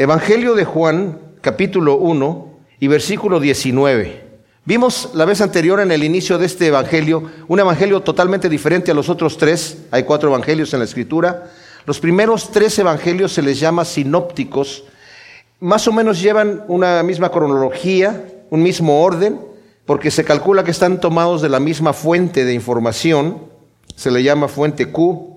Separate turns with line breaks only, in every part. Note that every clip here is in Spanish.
Evangelio de Juan, capítulo 1 y versículo 19. Vimos la vez anterior en el inicio de este Evangelio un Evangelio totalmente diferente a los otros tres. Hay cuatro Evangelios en la Escritura. Los primeros tres Evangelios se les llama sinópticos. Más o menos llevan una misma cronología, un mismo orden, porque se calcula que están tomados de la misma fuente de información. Se le llama fuente Q,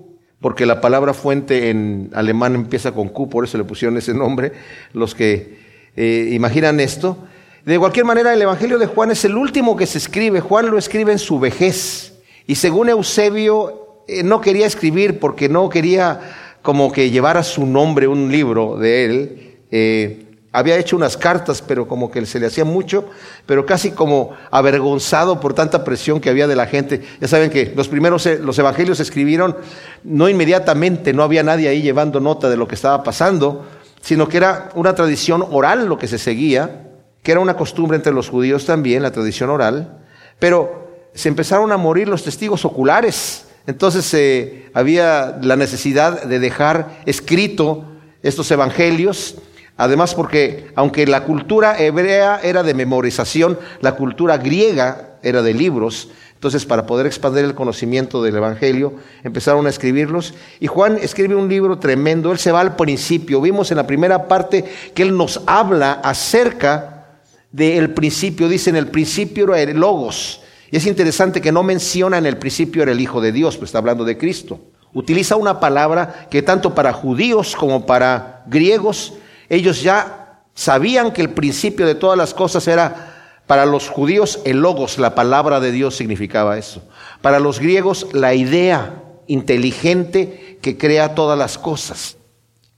porque la palabra fuente en alemán empieza con Q, por eso le pusieron ese nombre, los que eh, imaginan esto. De cualquier manera, el Evangelio de Juan es el último que se escribe. Juan lo escribe en su vejez. Y según Eusebio, eh, no quería escribir porque no quería como que llevara su nombre un libro de él. Eh, había hecho unas cartas, pero como que se le hacía mucho, pero casi como avergonzado por tanta presión que había de la gente. Ya saben que los primeros, eh, los evangelios se escribieron no inmediatamente, no había nadie ahí llevando nota de lo que estaba pasando, sino que era una tradición oral lo que se seguía, que era una costumbre entre los judíos también, la tradición oral, pero se empezaron a morir los testigos oculares. Entonces eh, había la necesidad de dejar escrito estos evangelios Además porque aunque la cultura hebrea era de memorización, la cultura griega era de libros. Entonces, para poder expandir el conocimiento del Evangelio, empezaron a escribirlos. Y Juan escribe un libro tremendo. Él se va al principio. Vimos en la primera parte que él nos habla acerca del principio. Dice, en el principio era el Logos. Y es interesante que no menciona en el principio era el Hijo de Dios, pues está hablando de Cristo. Utiliza una palabra que tanto para judíos como para griegos ellos ya sabían que el principio de todas las cosas era, para los judíos, el logos, la palabra de Dios significaba eso. Para los griegos, la idea inteligente que crea todas las cosas.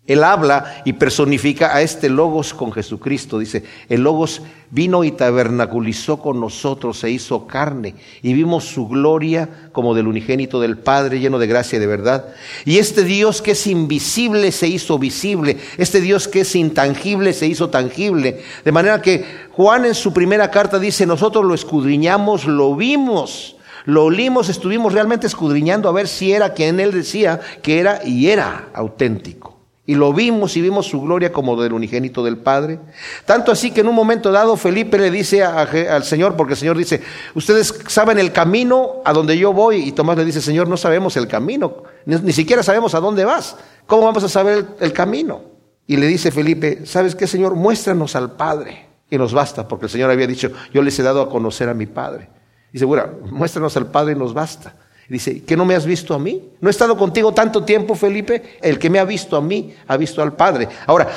Él habla y personifica a este Logos con Jesucristo. Dice, el Logos vino y tabernaculizó con nosotros, se hizo carne y vimos su gloria como del unigénito del Padre, lleno de gracia y de verdad. Y este Dios que es invisible se hizo visible, este Dios que es intangible se hizo tangible. De manera que Juan en su primera carta dice, nosotros lo escudriñamos, lo vimos. Lo olimos, estuvimos realmente escudriñando a ver si era quien él decía que era y era auténtico. Y lo vimos y vimos su gloria como del unigénito del Padre. Tanto así que en un momento dado Felipe le dice al Señor, porque el Señor dice, ustedes saben el camino a donde yo voy. Y Tomás le dice, Señor, no sabemos el camino, ni, siquiera sabemos a dónde vas. ¿Cómo vamos a saber el, camino? Y le dice Felipe, ¿sabes qué, Señor? Muéstranos al Padre. Y nos basta, porque el Señor había dicho, yo les he dado a conocer a mi Padre. Dice, bueno, muéstranos al Padre y nos basta. Dice, ¿que no me has visto a mí? ¿No he estado contigo tanto tiempo, Felipe? El que me ha visto a mí, ha visto al Padre. Ahora,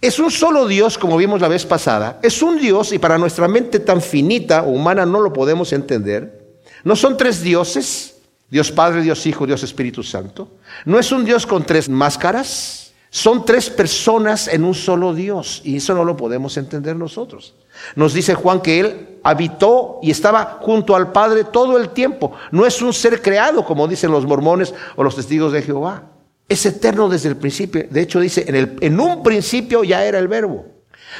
es un solo Dios, como vimos la vez pasada. Es un Dios y para nuestra mente tan finita o humana no lo podemos entender. No son tres dioses, Dios Padre, Dios Hijo, Dios Espíritu Santo. No es un Dios con tres máscaras. Son tres personas en un solo Dios y eso no lo podemos entender nosotros. Nos dice Juan que Él habitó y estaba junto al Padre todo el tiempo. No es un ser creado como dicen los mormones o los testigos de Jehová. Es eterno desde el principio. De hecho dice, en, el, en un principio ya era el verbo.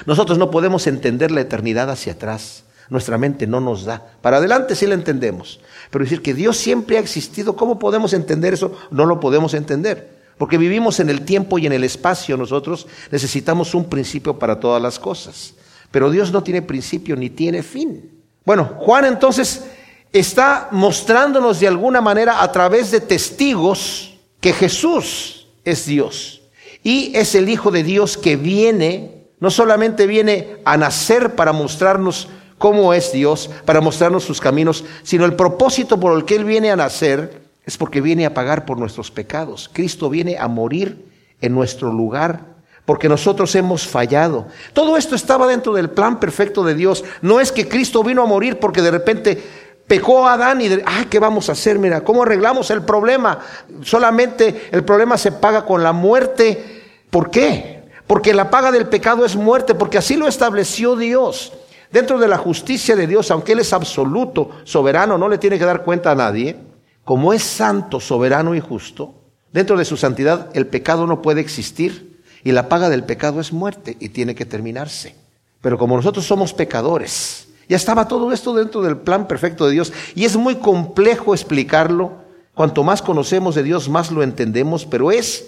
Nosotros no podemos entender la eternidad hacia atrás. Nuestra mente no nos da. Para adelante sí la entendemos. Pero decir que Dios siempre ha existido, ¿cómo podemos entender eso? No lo podemos entender. Porque vivimos en el tiempo y en el espacio nosotros necesitamos un principio para todas las cosas. Pero Dios no tiene principio ni tiene fin. Bueno, Juan entonces está mostrándonos de alguna manera a través de testigos que Jesús es Dios. Y es el Hijo de Dios que viene, no solamente viene a nacer para mostrarnos cómo es Dios, para mostrarnos sus caminos, sino el propósito por el que Él viene a nacer es porque viene a pagar por nuestros pecados. Cristo viene a morir en nuestro lugar porque nosotros hemos fallado. Todo esto estaba dentro del plan perfecto de Dios. No es que Cristo vino a morir porque de repente pecó a Adán y, de, ah, ¿qué vamos a hacer? Mira, ¿cómo arreglamos el problema? Solamente el problema se paga con la muerte. ¿Por qué? Porque la paga del pecado es muerte, porque así lo estableció Dios. Dentro de la justicia de Dios, aunque Él es absoluto, soberano, no le tiene que dar cuenta a nadie como es santo, soberano y justo, dentro de su santidad el pecado no puede existir y la paga del pecado es muerte y tiene que terminarse. Pero como nosotros somos pecadores, ya estaba todo esto dentro del plan perfecto de Dios y es muy complejo explicarlo. Cuanto más conocemos de Dios, más lo entendemos, pero es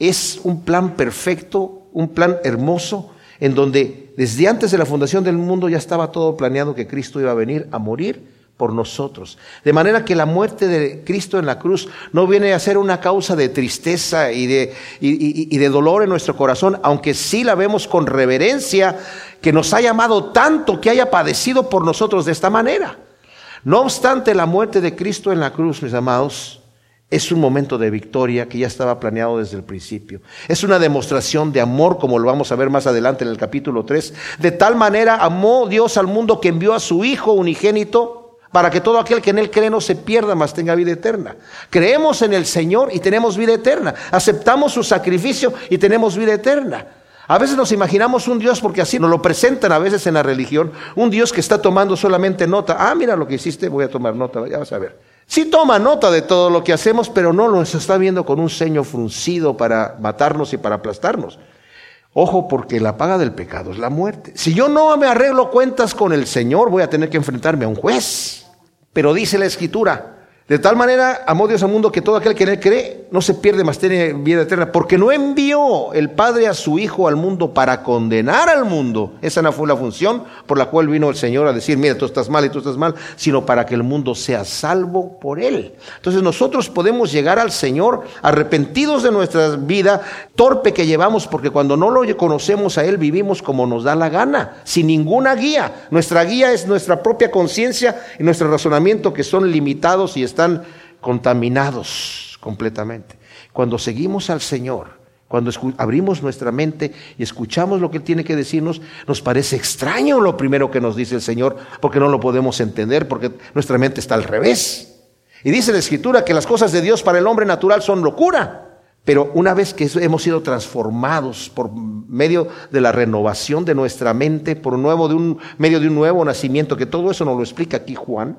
es un plan perfecto, un plan hermoso, en donde desde antes de la fundación del mundo ya estaba todo planeado que Cristo iba a venir a morir por nosotros. De manera que la muerte de Cristo en la cruz no viene a ser una causa de tristeza y de, y, de dolor en nuestro corazón, aunque sí la vemos con reverencia, que nos ha llamado tanto que haya padecido por nosotros de esta manera. No obstante, la muerte de Cristo en la cruz, mis amados, es un momento de victoria que ya estaba planeado desde el principio. Es una demostración de amor, como lo vamos a ver más adelante en el capítulo 3. De tal manera amó Dios al mundo que envió a su Hijo unigénito para que todo aquel que en Él cree no se pierda, mas tenga vida eterna. Creemos en el Señor y tenemos vida eterna. Aceptamos su sacrificio y tenemos vida eterna. A veces nos imaginamos un Dios, porque así nos lo presentan a veces en la religión, un Dios que está tomando solamente nota. Ah, mira lo que hiciste, voy a tomar nota, ya vas a ver. Sí toma nota de todo lo que hacemos, pero no nos está viendo con un ceño fruncido para matarnos y para aplastarnos. Ojo, porque la paga del pecado es la muerte. Si yo no me arreglo cuentas con el Señor, voy a tener que enfrentarme a un juez. Pero dice la escritura, de tal manera amó Dios al mundo que todo aquel que en él cree no se pierde, más tiene vida eterna. Porque no envió el Padre a su Hijo al mundo para condenar al mundo. Esa no fue la función por la cual vino el Señor a decir, mira, tú estás mal y tú estás mal, sino para que el mundo sea salvo por él. Entonces nosotros podemos llegar al Señor arrepentidos de nuestra vida torpe que llevamos, porque cuando no lo conocemos a Él vivimos como nos da la gana, sin ninguna guía. Nuestra guía es nuestra propia conciencia y nuestro razonamiento que son limitados y están están contaminados completamente. Cuando seguimos al Señor, cuando abrimos nuestra mente y escuchamos lo que Él tiene que decirnos, nos parece extraño lo primero que nos dice el Señor, porque no lo podemos entender, porque nuestra mente está al revés. Y dice la Escritura que las cosas de Dios para el hombre natural son locura. Pero una vez que hemos sido transformados por medio de la renovación de nuestra mente, por nuevo de un medio de un nuevo nacimiento, que todo eso nos lo explica aquí Juan,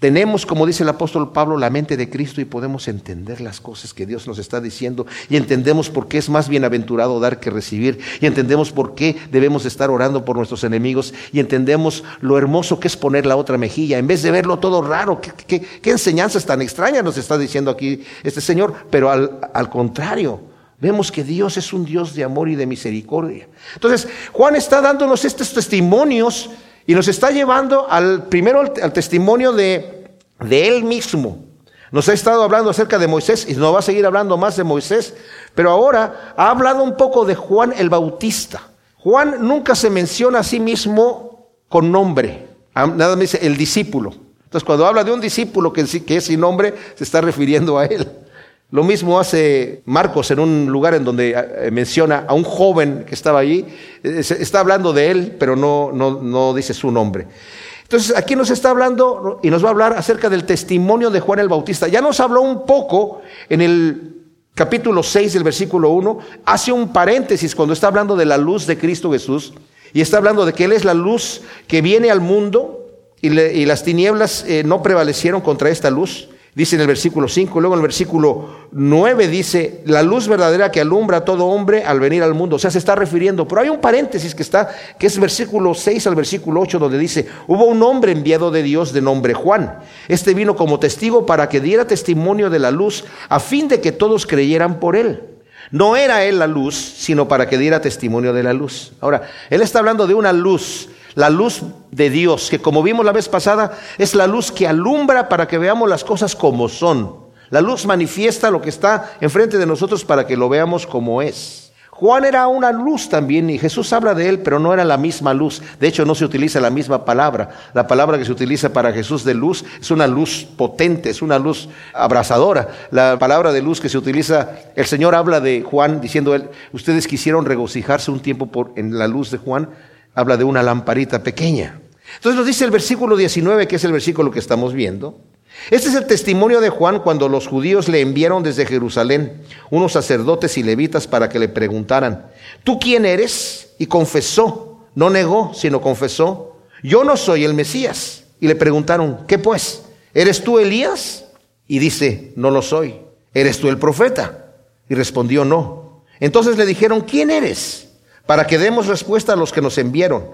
tenemos, como dice el apóstol Pablo, la mente de Cristo y podemos entender las cosas que Dios nos está diciendo y entendemos por qué es más bienaventurado dar que recibir y entendemos por qué debemos estar orando por nuestros enemigos y entendemos lo hermoso que es poner la otra mejilla en vez de verlo todo raro. ¿Qué, enseñanzas tan extrañas nos está diciendo aquí este Señor? Pero al, al contrario, Vemos que Dios es un Dios de amor y de misericordia. Entonces, Juan está dándonos estos testimonios y nos está llevando al primero al, testimonio de, de él mismo. Nos ha estado hablando acerca de Moisés y nos va a seguir hablando más de Moisés, pero ahora ha hablado un poco de Juan el Bautista. Juan nunca se menciona a sí mismo con nombre, nada más dice el discípulo. Entonces cuando habla de un discípulo que es sin nombre, se está refiriendo a él. Lo mismo hace Marcos en un lugar en donde eh, menciona a un joven que estaba allí. Eh, está hablando de él, pero no, no, no dice su nombre. Entonces aquí nos está hablando y nos va a hablar acerca del testimonio de Juan el Bautista. Ya nos habló un poco en el capítulo 6 del versículo 1. Hace un paréntesis cuando está hablando de la luz de Cristo Jesús. Y está hablando de que Él es la luz que viene al mundo y, las tinieblas eh, no prevalecieron contra esta luz. Dice en el versículo 5, luego en el versículo 9 dice, la luz verdadera que alumbra a todo hombre al venir al mundo. O sea, se está refiriendo, pero hay un paréntesis que está, que es versículo 6 al versículo 8, donde dice, hubo un hombre enviado de Dios de nombre Juan. Este vino como testigo para que diera testimonio de la luz, a fin de que todos creyeran por él. No era él la luz, sino para que diera testimonio de la luz. Ahora, él está hablando de una luz la luz de Dios, que como vimos la vez pasada, es la luz que alumbra para que veamos las cosas como son. La luz manifiesta lo que está enfrente de nosotros para que lo veamos como es. Juan era una luz también y Jesús habla de él, pero no era la misma luz. De hecho, no se utiliza la misma palabra. La palabra que se utiliza para Jesús de luz es una luz potente, es una luz abrasadora. La palabra de luz que se utiliza, el Señor habla de Juan diciendo, ustedes quisieron regocijarse un tiempo por, en la luz de Juan habla de una lamparita pequeña. Entonces nos dice el versículo 19, que es el versículo que estamos viendo. Este es el testimonio de Juan cuando los judíos le enviaron desde Jerusalén unos sacerdotes y levitas para que le preguntaran, ¿tú quién eres? Y confesó, no negó, sino confesó, yo no soy el Mesías. Y le preguntaron, ¿qué pues? ¿Eres tú Elías? Y dice, no lo soy. ¿Eres tú el profeta? Y respondió, no. Entonces le dijeron, ¿quién eres? Para que demos respuesta a los que nos enviaron.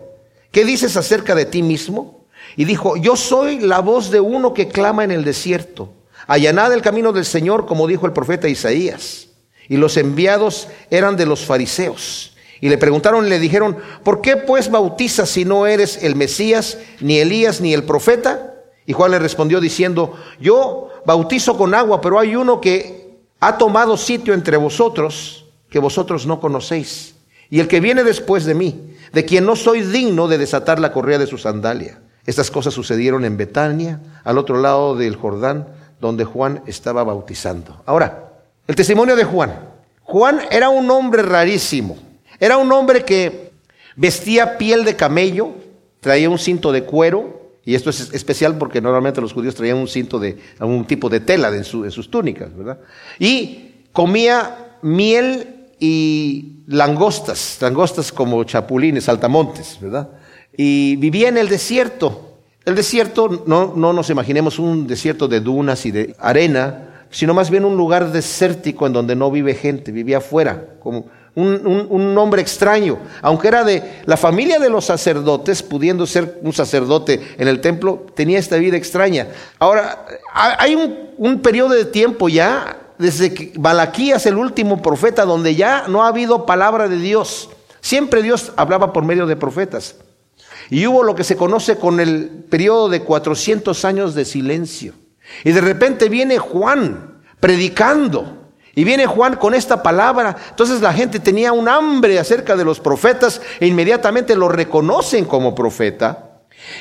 ¿Qué dices acerca de ti mismo? Y dijo, yo soy la voz de uno que clama en el desierto. Allanad el camino del Señor, como dijo el profeta Isaías. y los enviados eran de los fariseos. Y le preguntaron y le dijeron, ¿por qué pues bautizas si no eres el Mesías, ni Elías, ni el profeta? Y Juan le respondió diciendo, yo bautizo con agua, pero hay uno que ha tomado sitio entre vosotros que vosotros no conocéis. Y el que viene después de mí, de quien no soy digno de desatar la correa de su sandalia. Estas cosas sucedieron en Betania, al otro lado del Jordán, donde Juan estaba bautizando. Ahora, el testimonio de Juan. Juan era un hombre rarísimo. Era un hombre que vestía piel de camello, traía un cinto de cuero, y esto es especial porque normalmente los judíos traían un cinto de algún tipo de tela en, sus túnicas, ¿verdad? Y comía miel y langostas, langostas como chapulines, saltamontes, ¿verdad? Y vivía en el desierto. El desierto, no, no nos imaginemos un desierto de dunas y de arena, sino más bien un lugar desértico en donde no vive gente, vivía afuera, como un, hombre extraño, aunque era de la familia de los sacerdotes, pudiendo ser un sacerdote en el templo, tenía esta vida extraña. Ahora, hay un, un periodo de tiempo ya, desde que Malaquías, el último profeta, donde ya no ha habido palabra de Dios. Siempre Dios hablaba por medio de profetas. Y hubo lo que se conoce con el periodo de 400 años de silencio. Y de repente viene Juan predicando y viene Juan con esta palabra. Entonces la gente tenía un hambre acerca de los profetas e inmediatamente lo reconocen como profeta.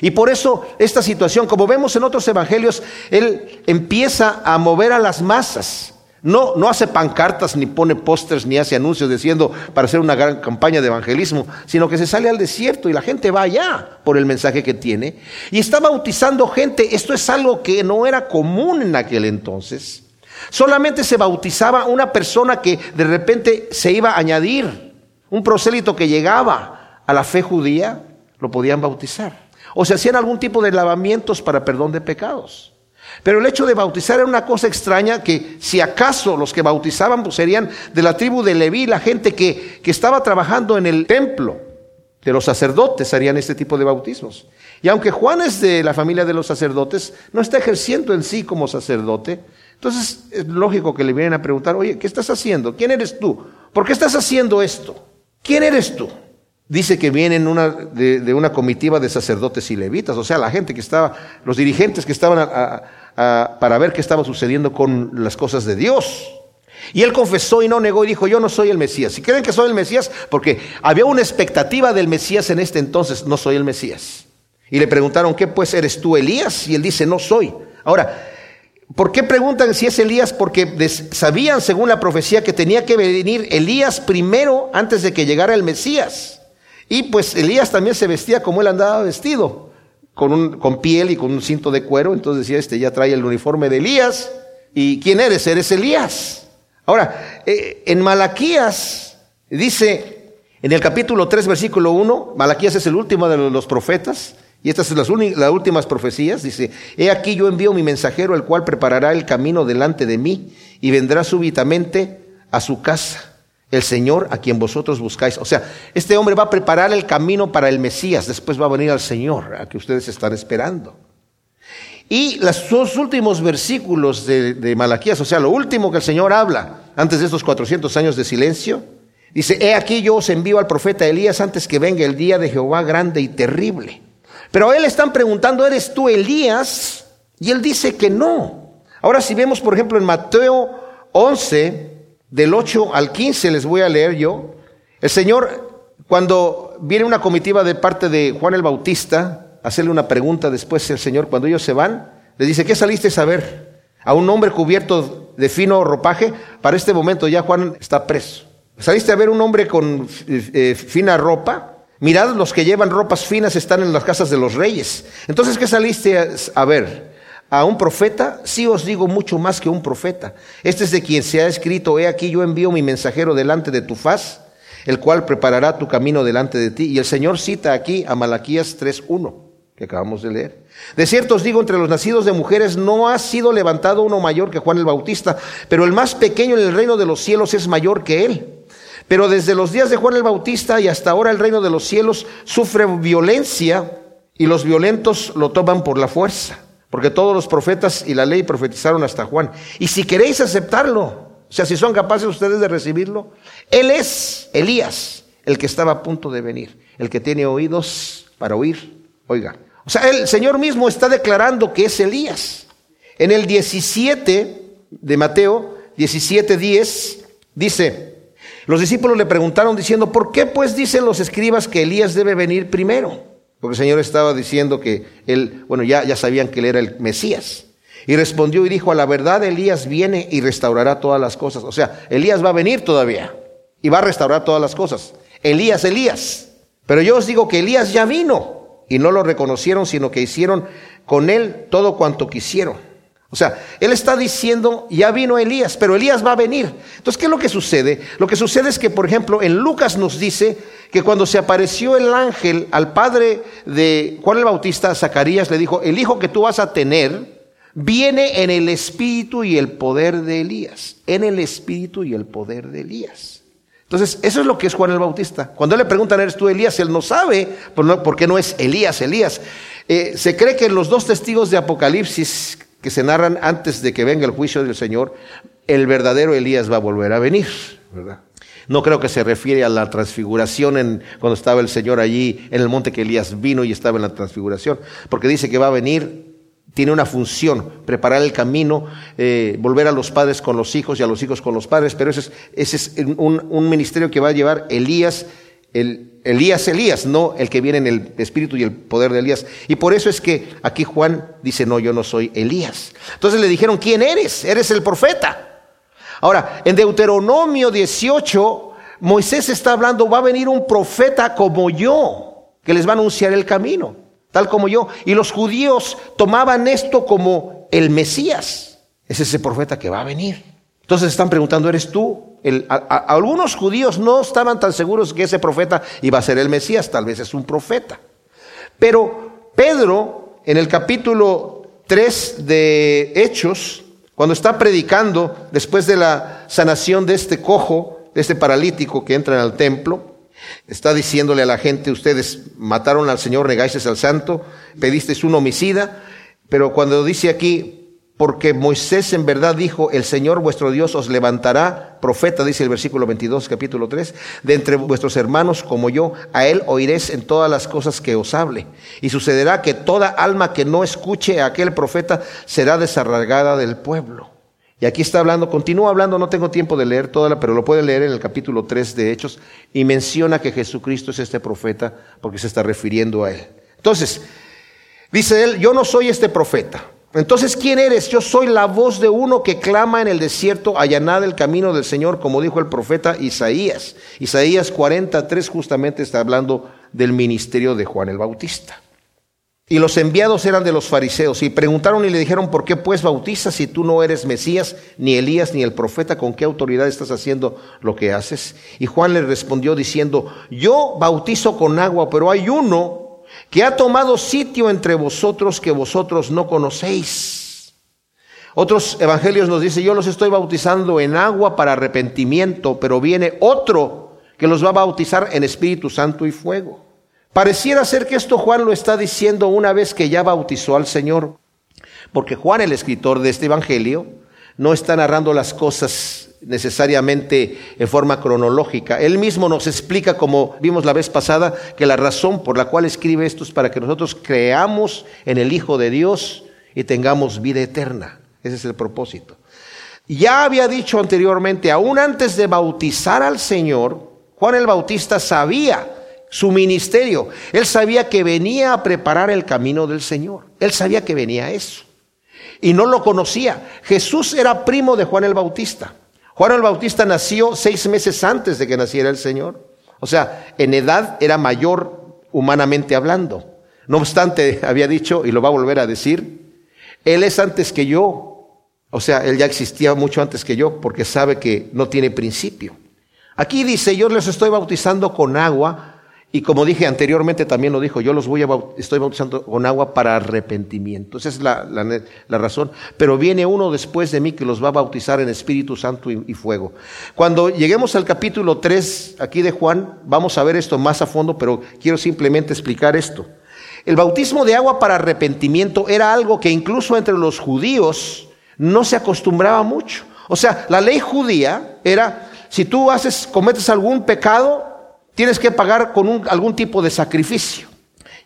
Y por eso esta situación, como vemos en otros evangelios, él empieza a mover a las masas. No, no hace pancartas, ni pone pósters, ni hace anuncios diciendo para hacer una gran campaña de evangelismo, sino que se sale al desierto y la gente va allá por el mensaje que tiene. Y está bautizando gente. Esto es algo que no era común en aquel entonces. Solamente se bautizaba una persona que de repente se iba a añadir, un prosélito que llegaba a la fe judía, lo podían bautizar. O se hacían algún tipo de lavamientos para perdón de pecados. Pero el hecho de bautizar era una cosa extraña que si acaso los que bautizaban pues, serían de la tribu de Leví, la gente que, que estaba trabajando en el templo de los sacerdotes harían este tipo de bautismos. Y aunque Juan es de la familia de los sacerdotes, no está ejerciendo en sí como sacerdote, entonces es lógico que le vienen a preguntar, oye, ¿qué estás haciendo? ¿Quién eres tú? ¿Por qué estás haciendo esto? ¿Quién eres tú? Dice que vienen una, de, una comitiva de sacerdotes y levitas, o sea, la gente que estaba, los dirigentes que estaban para ver qué estaba sucediendo con las cosas de Dios. Y él confesó y no negó y dijo, yo no soy el Mesías. Si creen que soy el Mesías, porque había una expectativa del Mesías en este entonces, no soy el Mesías. Y le preguntaron, ¿qué pues eres tú Elías? Y él dice, no soy. Ahora, ¿Por qué preguntan si es Elías? Porque sabían, según la profecía, que tenía que venir Elías primero antes de que llegara el Mesías. Y pues Elías también se vestía como él andaba vestido, con, un, con piel y con un cinto de cuero. Entonces decía, este ya trae el uniforme de Elías. ¿Y quién eres? Eres Elías. Ahora, eh, en Malaquías dice, en el capítulo 3, versículo 1, Malaquías es el último de los profetas, y estas son las, las, últimas profecías. Dice, he aquí yo envío mi mensajero, el cual preparará el camino delante de mí y vendrá súbitamente a su casa el Señor a quien vosotros buscáis. O sea, este hombre va a preparar el camino para el Mesías, después va a venir al Señor, a que ustedes están esperando. Y los dos últimos versículos de, Malaquías, o sea, lo último que el Señor habla antes de estos 400 años de silencio, dice, he aquí yo os envío al profeta Elías antes que venga el día de Jehová grande y terrible pero a él están preguntando, ¿eres tú Elías? Y él dice que no. Ahora si vemos, por ejemplo, en Mateo 11, del 8 al 15, les voy a leer yo, el Señor, cuando viene una comitiva de parte de Juan el Bautista, hacerle una pregunta después el Señor, cuando ellos se van, le dice, ¿qué saliste a ver? A un hombre cubierto de fino ropaje, para este momento ya Juan está preso. ¿Saliste a ver un hombre con eh, eh, fina ropa? Mirad, los que llevan ropas finas están en las casas de los reyes. Entonces, ¿qué saliste a, ver? ¿A un profeta? Sí os digo mucho más que un profeta. Este es de quien se ha escrito, he aquí yo envío mi mensajero delante de tu faz, el cual preparará tu camino delante de ti. Y el Señor cita aquí a Malaquías 3.1, que acabamos de leer. De cierto os digo, entre los nacidos de mujeres no ha sido levantado uno mayor que Juan el Bautista, pero el más pequeño en el reino de los cielos es mayor que él. Pero desde los días de Juan el Bautista y hasta ahora el reino de los cielos sufre violencia y los violentos lo toman por la fuerza. Porque todos los profetas y la ley profetizaron hasta Juan. Y si queréis aceptarlo, sea, si son capaces ustedes de recibirlo, Él es Elías, el que estaba a punto de venir, el que tiene oídos para oír, oiga. O sea, el Señor mismo está declarando que es Elías. En el 17 de Mateo, 17.10, dice, los discípulos le preguntaron diciendo, ¿por qué pues dicen los escribas que Elías debe venir primero? Porque el Señor estaba diciendo que él, bueno, ya, ya sabían que él era el Mesías. Y respondió y dijo, a la verdad Elías viene y restaurará todas las cosas. O sea, Elías va a venir todavía y va a restaurar todas las cosas. Elías, Elías. Pero yo os digo que Elías ya vino y no lo reconocieron, sino que hicieron con él todo cuanto quisieron. O sea, él está diciendo, ya vino Elías, pero Elías va a venir. Entonces, ¿qué es lo que sucede? Lo que sucede es que, por ejemplo, en Lucas nos dice que cuando se apareció el ángel al padre de Juan el Bautista, Zacarías, le dijo, el hijo que tú vas a tener, viene en el espíritu y el poder de Elías, en el espíritu y el poder de Elías. Entonces, eso es lo que es Juan el Bautista. Cuando le preguntan, ¿eres tú Elías? Él no sabe, por qué no es Elías, Elías. Eh, se cree que los dos testigos de Apocalipsis que se narran antes de que venga el juicio del Señor, el verdadero Elías va a volver a venir, ¿verdad? No creo que se refiere a la transfiguración en, cuando estaba el Señor allí en el monte que Elías vino y estaba en la transfiguración, porque dice que va a venir tiene una función, preparar el camino, eh, volver a los padres con los hijos y a los hijos con los padres, pero ese es, ese es un, ministerio que va a llevar Elías, el, Elías, Elías, no el que viene en el espíritu y el poder de Elías. Y por eso es que aquí Juan dice, no, yo no soy Elías. Entonces le dijeron, ¿quién eres? Eres el profeta. Ahora, en Deuteronomio 18, Moisés está hablando, va a venir un profeta como yo, que les va a anunciar el camino tal como yo. Y los judíos tomaban esto como el Mesías. Es ese profeta que va a venir. Entonces están preguntando, ¿eres tú? algunos judíos no estaban tan seguros que ese profeta iba a ser el Mesías, tal vez es un profeta. Pero Pedro, en el capítulo 3 de Hechos, cuando está predicando después de la sanación de este cojo, de este paralítico que entra en el templo, Está diciéndole a la gente, ustedes mataron al Señor, negáis al santo, pedisteis un homicida, pero cuando dice aquí, porque Moisés en verdad dijo, el Señor vuestro Dios os levantará, profeta, dice el versículo 22, capítulo 3, de entre vuestros hermanos como yo, a él oiréis en todas las cosas que os hable. Y sucederá que toda alma que no escuche a aquel profeta será desarraigada del pueblo. Y aquí está hablando, continúa hablando, no tengo tiempo de leer toda la, pero lo puede leer en el capítulo 3 de Hechos, y menciona que Jesucristo es este profeta porque se está refiriendo a él. Entonces, dice él, yo no soy este profeta. Entonces, ¿quién eres? Yo soy la voz de uno que clama en el desierto, allanad el camino del Señor, como dijo el profeta Isaías. Isaías 43 justamente está hablando del ministerio de Juan el Bautista. Y los enviados eran de los fariseos y preguntaron y le dijeron, ¿por qué pues bautizas si tú no eres Mesías, ni Elías, ni el profeta? ¿Con qué autoridad estás haciendo lo que haces? Y Juan le respondió diciendo, yo bautizo con agua, pero hay uno que ha tomado sitio entre vosotros que vosotros no conocéis. Otros evangelios nos dicen, yo los estoy bautizando en agua para arrepentimiento, pero viene otro que los va a bautizar en Espíritu Santo y fuego. Pareciera ser que esto Juan lo está diciendo una vez que ya bautizó al Señor, porque Juan, el escritor de este Evangelio, no está narrando las cosas necesariamente en forma cronológica. Él mismo nos explica, como vimos la vez pasada, que la razón por la cual escribe esto es para que nosotros creamos en el Hijo de Dios y tengamos vida eterna. Ese es el propósito. Ya había dicho anteriormente, aún antes de bautizar al Señor, Juan el Bautista sabía su ministerio. Él sabía que venía a preparar el camino del Señor. Él sabía que venía a eso. Y no lo conocía. Jesús era primo de Juan el Bautista. Juan el Bautista nació seis meses antes de que naciera el Señor. O sea, en edad era mayor humanamente hablando. No obstante, había dicho, y lo va a volver a decir, Él es antes que yo. O sea, Él ya existía mucho antes que yo porque sabe que no tiene principio. Aquí dice, yo les estoy bautizando con agua y como dije anteriormente, también lo dijo, yo los voy a estoy bautizando con agua para arrepentimiento. Esa es la, la, razón. Pero viene uno después de mí que los va a bautizar en Espíritu Santo y, y, fuego. Cuando lleguemos al capítulo 3 aquí de Juan, vamos a ver esto más a fondo, pero quiero simplemente explicar esto. El bautismo de agua para arrepentimiento era algo que incluso entre los judíos no se acostumbraba mucho. O sea, la ley judía era, si tú haces, cometes algún pecado, tienes que pagar con algún tipo de sacrificio.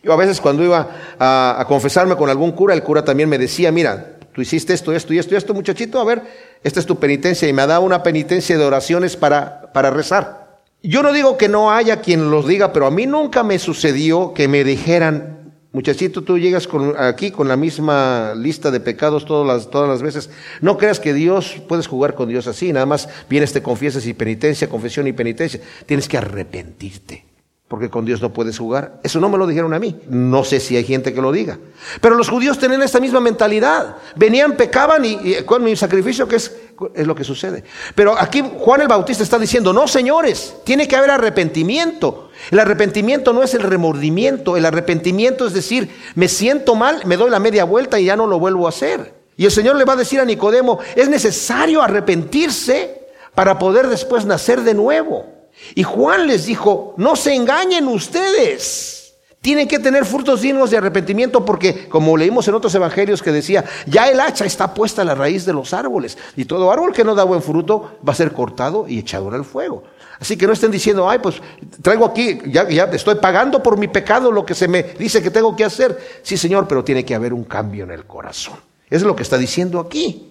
Yo a veces cuando iba a, a, confesarme con algún cura, el cura también me decía, mira, tú hiciste esto, esto y esto y esto, muchachito, a ver, esta es tu penitencia. Y me da una penitencia de oraciones para, para rezar. Yo no digo que no haya quien los diga, pero a mí nunca me sucedió que me dijeran, muchachito, tú llegas con, aquí con la misma lista de pecados todas las, todas las veces. No creas que Dios, puedes jugar con Dios así, nada más vienes, te confiesas y penitencia, confesión y penitencia. Tienes que arrepentirte porque con Dios no puedes jugar. Eso no me lo dijeron a mí. No sé si hay gente que lo diga. Pero los judíos tenían esta misma mentalidad. Venían, pecaban y, con mi sacrificio, que es, es lo que sucede. Pero aquí Juan el Bautista está diciendo, no señores, tiene que haber arrepentimiento. El arrepentimiento no es el remordimiento, el arrepentimiento es decir, me siento mal, me doy la media vuelta y ya no lo vuelvo a hacer. Y el Señor le va a decir a Nicodemo, es necesario arrepentirse para poder después nacer de nuevo. Y Juan les dijo, no se engañen ustedes. Tienen que tener frutos dignos de arrepentimiento porque, como leímos en otros evangelios que decía, ya el hacha está puesta a la raíz de los árboles y todo árbol que no da buen fruto va a ser cortado y echado al fuego. Así que no estén diciendo, ay, pues traigo aquí, ya, ya estoy pagando por mi pecado lo que se me dice que tengo que hacer. Sí, Señor, pero tiene que haber un cambio en el corazón. Es lo que está diciendo aquí.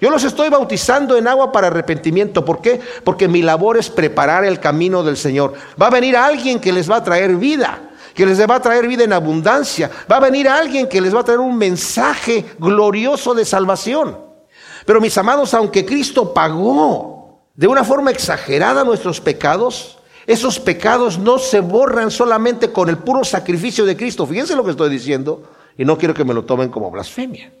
Yo los estoy bautizando en agua para arrepentimiento. ¿Por qué? Porque mi labor es preparar el camino del Señor. Va a venir alguien que les va a traer vida, que les va a traer vida en abundancia. Va a venir alguien que les va a traer un mensaje glorioso de salvación. Pero mis amados, aunque Cristo pagó de una forma exagerada nuestros pecados, esos pecados no se borran solamente con el puro sacrificio de Cristo. Fíjense lo que estoy diciendo y no quiero que me lo tomen como blasfemia.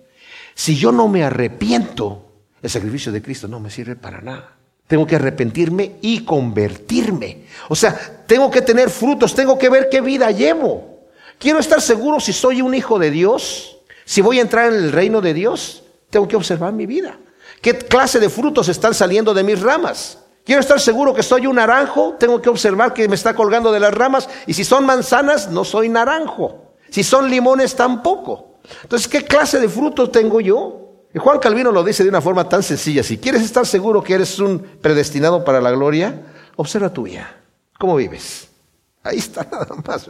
Si yo no me arrepiento, el sacrificio de Cristo no me sirve para nada. Tengo que arrepentirme y convertirme. O sea, tengo que tener frutos, tengo que ver qué vida llevo. Quiero estar seguro si soy un hijo de Dios, si voy a entrar en el reino de Dios, tengo que observar mi vida. ¿Qué clase de frutos están saliendo de mis ramas? Quiero estar seguro que soy un naranjo, tengo que observar que me está colgando de las ramas. Y si son manzanas, no soy naranjo. Si son limones, tampoco. Entonces, ¿qué clase de fruto tengo yo? Y Juan Calvino lo dice de una forma tan sencilla. Si quieres estar seguro que eres un predestinado para la gloria, observa tu vida. ¿Cómo vives? Ahí está nada más.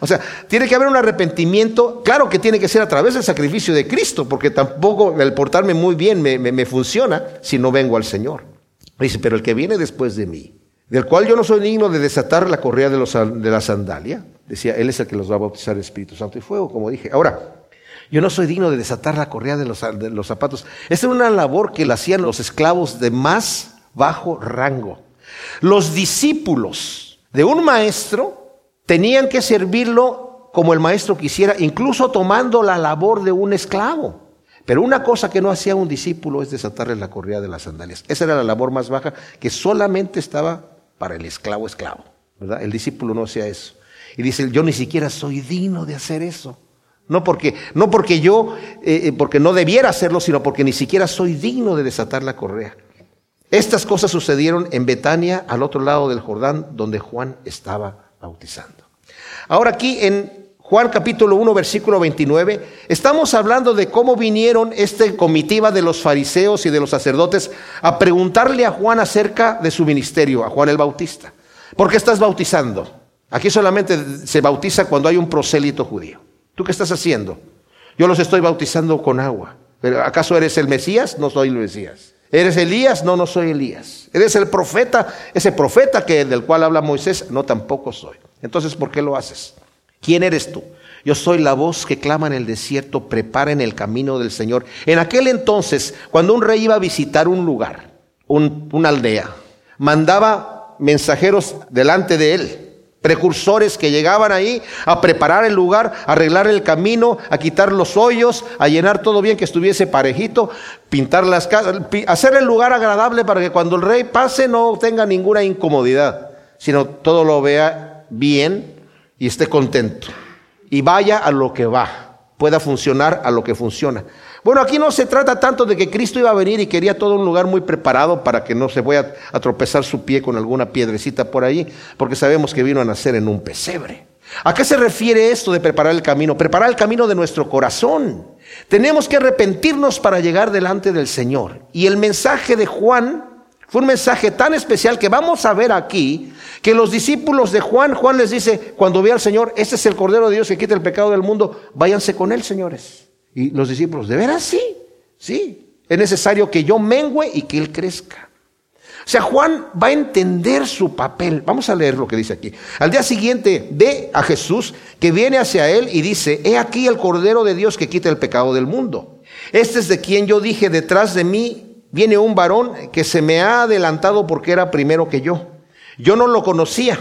O sea, tiene que haber un arrepentimiento. Claro que tiene que ser a través del sacrificio de Cristo, porque tampoco el portarme muy bien me, funciona si no vengo al Señor. Dice, pero el que viene después de mí, del cual yo no soy digno de desatar la correa de, los, de la sandalia, decía, Él es el que los va a bautizar Espíritu Santo y Fuego, como dije. Ahora, yo no soy digno de desatar la correa de los, zapatos. Esta era una labor que la hacían los esclavos de más bajo rango. Los discípulos de un maestro tenían que servirlo como el maestro quisiera, incluso tomando la labor de un esclavo. Pero una cosa que no hacía un discípulo es desatarle la correa de las sandalias. Esa era la labor más baja que solamente estaba para el esclavo esclavo. El discípulo no hacía eso. Y dice, yo ni siquiera soy digno de hacer eso. No porque, no porque yo, eh, eh, porque no debiera hacerlo, sino porque ni siquiera soy digno de desatar la correa. Estas cosas sucedieron en Betania, al otro lado del Jordán, donde Juan estaba bautizando. Ahora aquí en Juan capítulo 1, versículo 29, estamos hablando de cómo vinieron esta comitiva de los fariseos y de los sacerdotes a preguntarle a Juan acerca de su ministerio, a Juan el Bautista. ¿Por qué estás bautizando? Aquí solamente se bautiza cuando hay un prosélito judío. ¿Tú qué estás haciendo? Yo los estoy bautizando con agua. ¿Pero ¿Acaso eres el Mesías? No soy el Mesías. ¿Eres Elías? No, no soy Elías. ¿Eres el profeta? Ese profeta que, del cual habla Moisés? No, tampoco soy. Entonces, ¿por qué lo haces? ¿Quién eres tú? Yo soy la voz que clama en el desierto, preparen el camino del Señor. En aquel entonces, cuando un rey iba a visitar un lugar, una aldea, mandaba mensajeros delante de él precursores que llegaban ahí a preparar el lugar, a arreglar el camino, a quitar los hoyos, a llenar todo bien, que estuviese parejito, pintar las casas, hacer el lugar agradable para que cuando el rey pase no tenga ninguna incomodidad, sino todo lo vea bien y esté contento. Y vaya a lo que va, pueda funcionar a lo que funciona. Bueno, aquí no se trata tanto de que Cristo iba a venir y quería todo un lugar muy preparado para que no se vaya a tropezar su pie con alguna piedrecita por ahí, porque sabemos que vino a nacer en un pesebre. ¿A qué se refiere esto de preparar el camino? Preparar el camino de nuestro corazón. Tenemos que arrepentirnos para llegar delante del Señor. Y el mensaje de Juan fue un mensaje tan especial que vamos a ver aquí que los discípulos de Juan, Juan les dice, cuando ve al Señor, este es el Cordero de Dios que quita el pecado del mundo, váyanse con él, señores. Y los discípulos, ¿de veras sí? Sí, es necesario que yo mengüe y que él crezca. O sea, Juan va a entender su papel. Vamos a leer lo que dice aquí. Al día siguiente ve a Jesús que viene hacia él y dice, he aquí el Cordero de Dios que quita el pecado del mundo. Este es de quien yo dije, detrás de mí viene un varón que se me ha adelantado porque era primero que yo. Yo no lo conocía,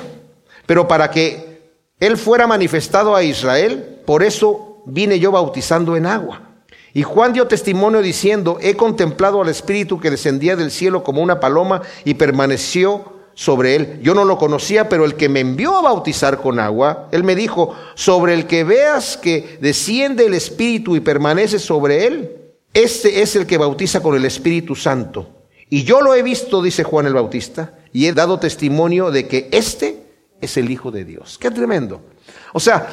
pero para que él fuera manifestado a Israel, por eso vine yo bautizando en agua. Y Juan dio testimonio diciendo, he contemplado al Espíritu que descendía del cielo como una paloma y permaneció sobre él. Yo no lo conocía, pero el que me envió a bautizar con agua, él me dijo, sobre el que veas que desciende el Espíritu y permanece sobre él, este es el que bautiza con el Espíritu Santo. Y yo lo he visto, dice Juan el Bautista, y he dado testimonio de que este es el Hijo de Dios. Qué tremendo. O sea,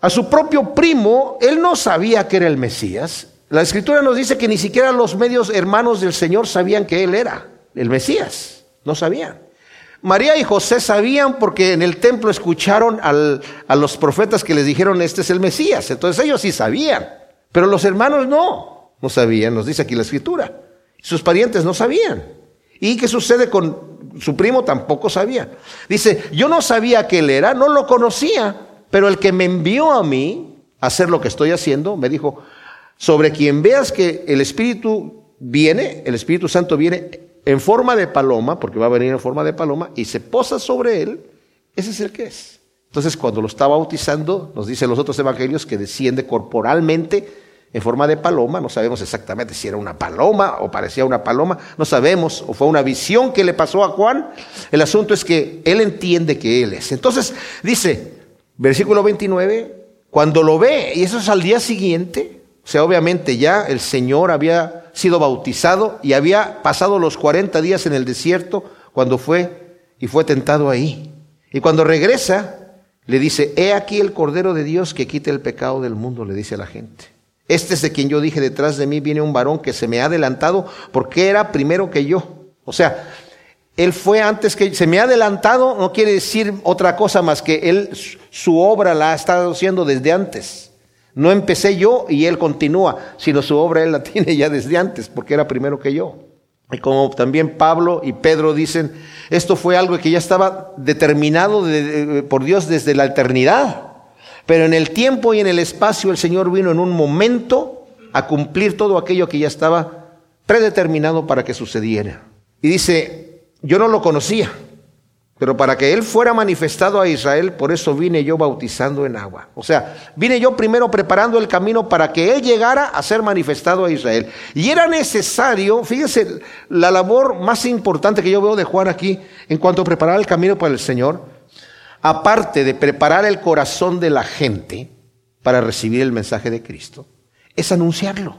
a su propio primo, él no sabía que era el Mesías. La escritura nos dice que ni siquiera los medios hermanos del Señor sabían que él era el Mesías. No sabían. María y José sabían porque en el templo escucharon a los profetas que les dijeron, este es el Mesías. Entonces ellos sí sabían. Pero los hermanos no, no sabían, nos dice aquí la escritura. Sus parientes no sabían. ¿Y qué sucede con su primo? Tampoco sabía. Dice, yo no sabía que él era, no lo conocía. Pero el que me envió a mí a hacer lo que estoy haciendo, me dijo, sobre quien veas que el Espíritu viene, el Espíritu Santo viene en forma de paloma, porque va a venir en forma de paloma, y se posa sobre él, ese es el que es. Entonces, cuando lo está bautizando, nos dicen los otros evangelios que desciende corporalmente en forma de paloma, no sabemos exactamente si era una paloma o parecía una paloma, no sabemos, o fue una visión que le pasó a Juan. El asunto es que él entiende que él es. Entonces, dice, Versículo 29, cuando lo ve, y eso es al día siguiente, o sea, obviamente ya el Señor había sido bautizado y había pasado los 40 días en el desierto cuando fue y fue tentado ahí. Y cuando regresa, le dice, he aquí el Cordero de Dios que quita el pecado del mundo, le dice a la gente. Este es de quien yo dije, detrás de mí viene un varón que se me ha adelantado porque era primero que yo. O sea, él fue antes que se me ha adelantado, no quiere decir otra cosa más que él su obra la ha estado haciendo desde antes. No empecé yo y él continúa, sino su obra él la tiene ya desde antes, porque era primero que yo. Y como también Pablo y Pedro dicen, esto fue algo que ya estaba determinado por Dios desde la eternidad. Pero en el tiempo y en el espacio el Señor vino en un momento a cumplir todo aquello que ya estaba predeterminado para que sucediera. Y dice, yo no lo conocía, pero para que Él fuera manifestado a Israel, por eso vine yo bautizando en agua. O sea, vine yo primero preparando el camino para que Él llegara a ser manifestado a Israel. Y era necesario, fíjense, la labor más importante que yo veo de Juan aquí, en cuanto a preparar el camino para el Señor, aparte de preparar el corazón de la gente para recibir el mensaje de Cristo, es anunciarlo,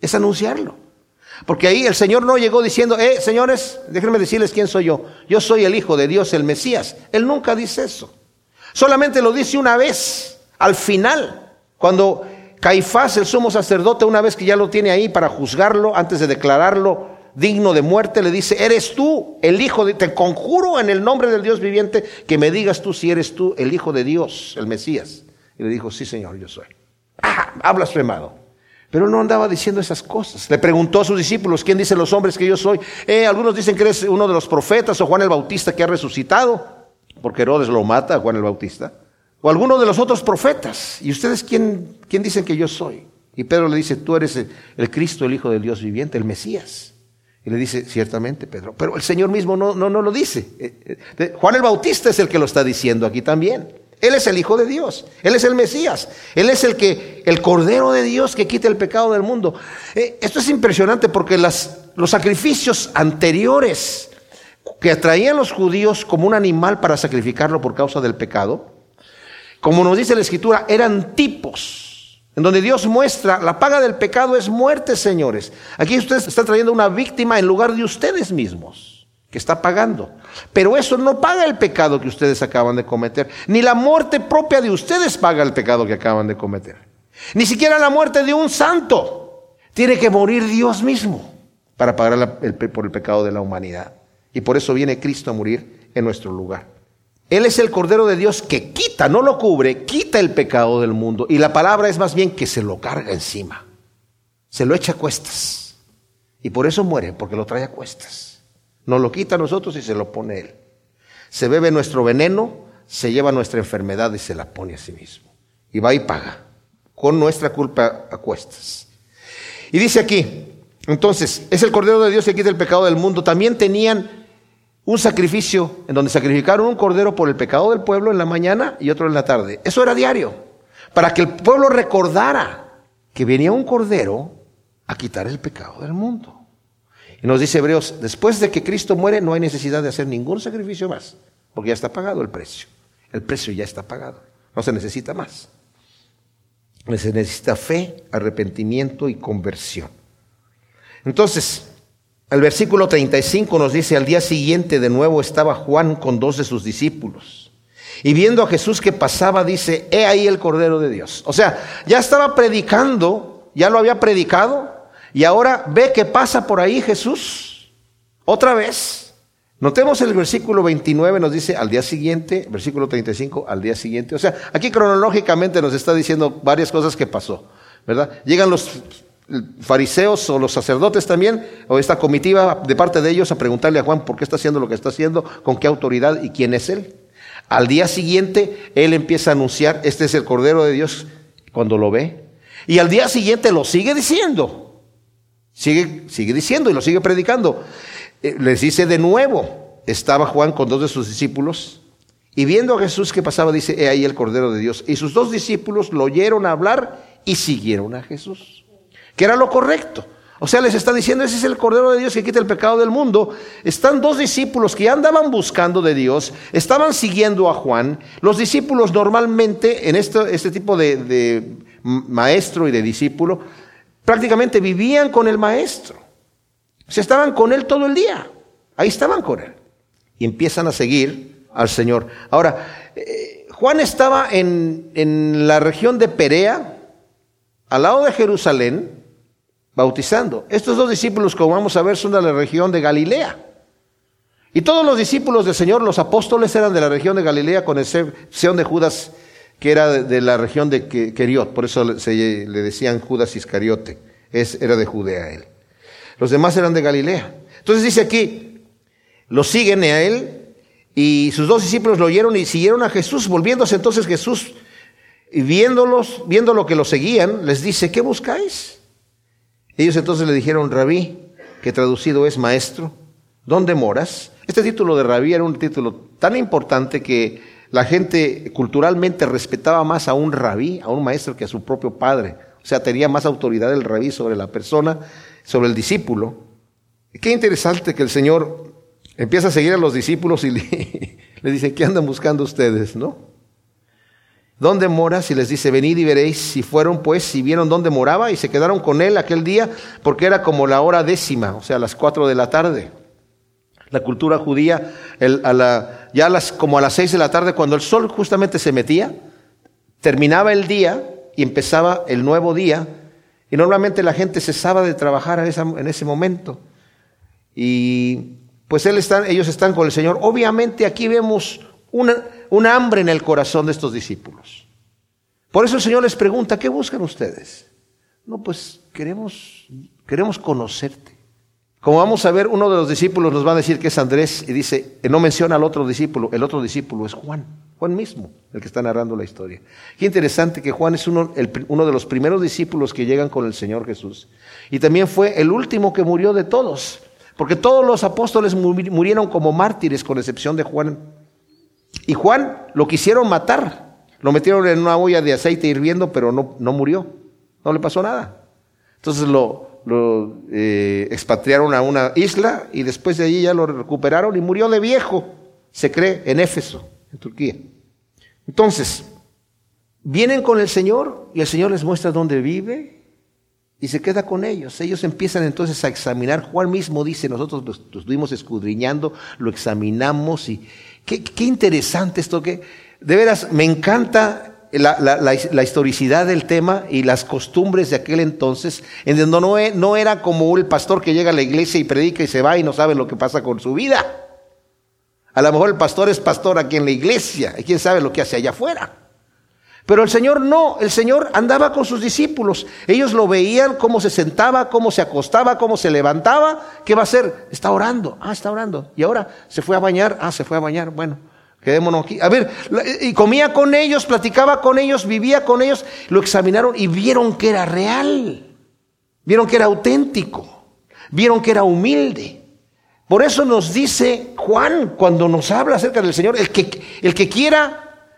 es anunciarlo. Porque ahí el Señor no llegó diciendo, eh, señores, déjenme decirles quién soy yo. Yo soy el Hijo de Dios, el Mesías. Él nunca dice eso. Solamente lo dice una vez, al final, cuando Caifás, el sumo sacerdote, una vez que ya lo tiene ahí para juzgarlo, antes de declararlo digno de muerte, le dice, eres tú el Hijo de, te conjuro en el nombre del Dios viviente que me digas tú si eres tú el Hijo de Dios, el Mesías. Y le dijo, sí, Señor, yo soy. Ah, ha blasfemado. Pero no andaba diciendo esas cosas. Le preguntó a sus discípulos, ¿quién dicen los hombres que yo soy? Eh, algunos dicen que eres uno de los profetas o Juan el Bautista que ha resucitado, porque Herodes lo mata a Juan el Bautista. O alguno de los otros profetas. ¿Y ustedes quién, quién dicen que yo soy? Y Pedro le dice, tú eres el, Cristo, el Hijo del Dios viviente, el Mesías. Y le dice, ciertamente, Pedro. Pero el Señor mismo no, no, no lo dice. Eh, eh, Juan el Bautista es el que lo está diciendo aquí también. Él es el Hijo de Dios, Él es el Mesías, Él es el que, el Cordero de Dios que quita el pecado del mundo. Eh, esto es impresionante porque los sacrificios anteriores que atraían los judíos como un animal para sacrificarlo por causa del pecado, como nos dice la Escritura, eran tipos, en donde Dios muestra, la paga del pecado es muerte, señores. Aquí ustedes están trayendo una víctima en lugar de ustedes mismos. Que está pagando. Pero eso no paga el pecado que ustedes acaban de cometer. Ni la muerte propia de ustedes paga el pecado que acaban de cometer. Ni siquiera la muerte de un santo. Tiene que morir Dios mismo para pagar por el pecado de la humanidad. Y por eso viene Cristo a morir en nuestro lugar. Él es el Cordero de Dios que quita, no lo cubre, quita el pecado del mundo. Y la palabra es más bien que se lo carga encima. Se lo echa a cuestas. Y por eso muere, porque lo trae a cuestas. Nos lo quita a nosotros y se lo pone Él. Se bebe nuestro veneno, se lleva nuestra enfermedad y se la pone a sí mismo. Y va y paga, con nuestra culpa a cuestas. Y dice aquí, entonces, es el Cordero de Dios que quita el pecado del mundo. También tenían un sacrificio en donde sacrificaron un cordero por el pecado del pueblo en la mañana y otro en la tarde. Eso era diario, para que el pueblo recordara que venía un cordero a quitar el pecado del mundo. Y nos dice Hebreos, después de que Cristo muere no hay necesidad de hacer ningún sacrificio más, porque ya está pagado el precio. El precio ya está pagado, no se necesita más. Se necesita fe, arrepentimiento y conversión. Entonces, el versículo 35 nos dice, al día siguiente de nuevo estaba Juan con dos de sus discípulos. Y viendo a Jesús que pasaba, dice, he ahí el Cordero de Dios. O sea, ya estaba predicando, ya lo había predicado, y ahora ve que pasa por ahí Jesús. Otra vez. Notemos el versículo 29, nos dice al día siguiente, versículo 35, al día siguiente. O sea, aquí cronológicamente nos está diciendo varias cosas que pasó, ¿verdad? Llegan los fariseos o los sacerdotes también, o esta comitiva de parte de ellos a preguntarle a Juan por qué está haciendo lo que está haciendo, con qué autoridad y quién es él. Al día siguiente, él empieza a anunciar, este es el Cordero de Dios, cuando lo ve. Y al día siguiente lo sigue diciendo. Sigue, sigue diciendo y lo sigue predicando. Eh, les dice de nuevo, estaba Juan con dos de sus discípulos y viendo a Jesús que pasaba, dice, he ahí el Cordero de Dios. Y sus dos discípulos lo oyeron hablar y siguieron a Jesús, que era lo correcto. O sea, les está diciendo, ese es el Cordero de Dios que quita el pecado del mundo. Están dos discípulos que andaban buscando de Dios, estaban siguiendo a Juan. Los discípulos normalmente, en este, este tipo de, de maestro y de discípulo, prácticamente vivían con el maestro. Se estaban con él todo el día. Ahí estaban con él. Y empiezan a seguir al Señor. Ahora, eh, Juan estaba en, en la región de Perea, al lado de Jerusalén, bautizando. Estos dos discípulos, como vamos a ver, son de la región de Galilea. Y todos los discípulos del Señor, los apóstoles, eran de la región de Galilea, con excepción de Judas que era de la región de Queriot, por eso se le decían Judas Iscariote, es, era de Judea él. Los demás eran de Galilea. Entonces dice aquí, lo siguen a él y sus dos discípulos lo oyeron y siguieron a Jesús, volviéndose entonces Jesús y viéndolos, viendo lo que lo seguían, les dice, ¿qué buscáis? Ellos entonces le dijeron, rabí, que traducido es maestro, ¿dónde moras? Este título de rabí era un título tan importante que la gente culturalmente respetaba más a un rabí, a un maestro, que a su propio padre. O sea, tenía más autoridad el rabí sobre la persona, sobre el discípulo. Qué interesante que el Señor empieza a seguir a los discípulos y le, dice, ¿qué andan buscando ustedes? ¿No? ¿Dónde moras? Y les dice, venid y veréis. Si fueron pues, y vieron dónde moraba, y se quedaron con él aquel día, porque era como la hora décima, o sea, las cuatro de la tarde. La cultura judía, ya las, como a las seis de la tarde, cuando el sol justamente se metía, terminaba el día y empezaba el nuevo día, y normalmente la gente cesaba de trabajar en, ese momento. Y pues ellos están con el Señor. Obviamente aquí vemos una, una hambre en el corazón de estos discípulos. Por eso el Señor les pregunta, ¿qué buscan ustedes? No, pues queremos, queremos conocerte. Como vamos a ver, uno de los discípulos nos va a decir que es Andrés y dice, no menciona al otro discípulo, el otro discípulo es Juan, Juan mismo, el que está narrando la historia. Qué interesante que Juan es uno, uno de los primeros discípulos que llegan con el Señor Jesús. Y también fue el último que murió de todos, porque todos los apóstoles murieron como mártires, con excepción de Juan. Y Juan lo quisieron matar, lo metieron en una olla de aceite hirviendo, pero no, no murió, no le pasó nada. Entonces lo, lo eh, expatriaron a una isla y después de allí ya lo recuperaron y murió de viejo, se cree, en Éfeso, en Turquía. Entonces, vienen con el Señor y el Señor les muestra dónde vive y se queda con ellos. Ellos empiezan entonces a examinar. Juan mismo dice, nosotros lo estuvimos escudriñando, lo examinamos y qué, qué interesante esto que, de veras, me encanta la, la, historicidad del tema y las costumbres de aquel entonces, en donde no, e, no era como el pastor que llega a la iglesia y predica y se va y no sabe lo que pasa con su vida. A lo mejor el pastor es pastor aquí en la iglesia y quién sabe lo que hace allá afuera. Pero el Señor no, el Señor andaba con sus discípulos. Ellos lo veían cómo se sentaba, cómo se acostaba, cómo se levantaba. ¿Qué va a hacer? Está orando. Ah, está orando. Y ahora se fue a bañar. Ah, se fue a bañar. Bueno, quedémonos aquí. A ver, y comía con ellos, platicaba con ellos, vivía con ellos. Lo examinaron y vieron que era real. Vieron que era auténtico. Vieron que era humilde. Por eso nos dice Juan cuando nos habla acerca del Señor, el que, el que quiera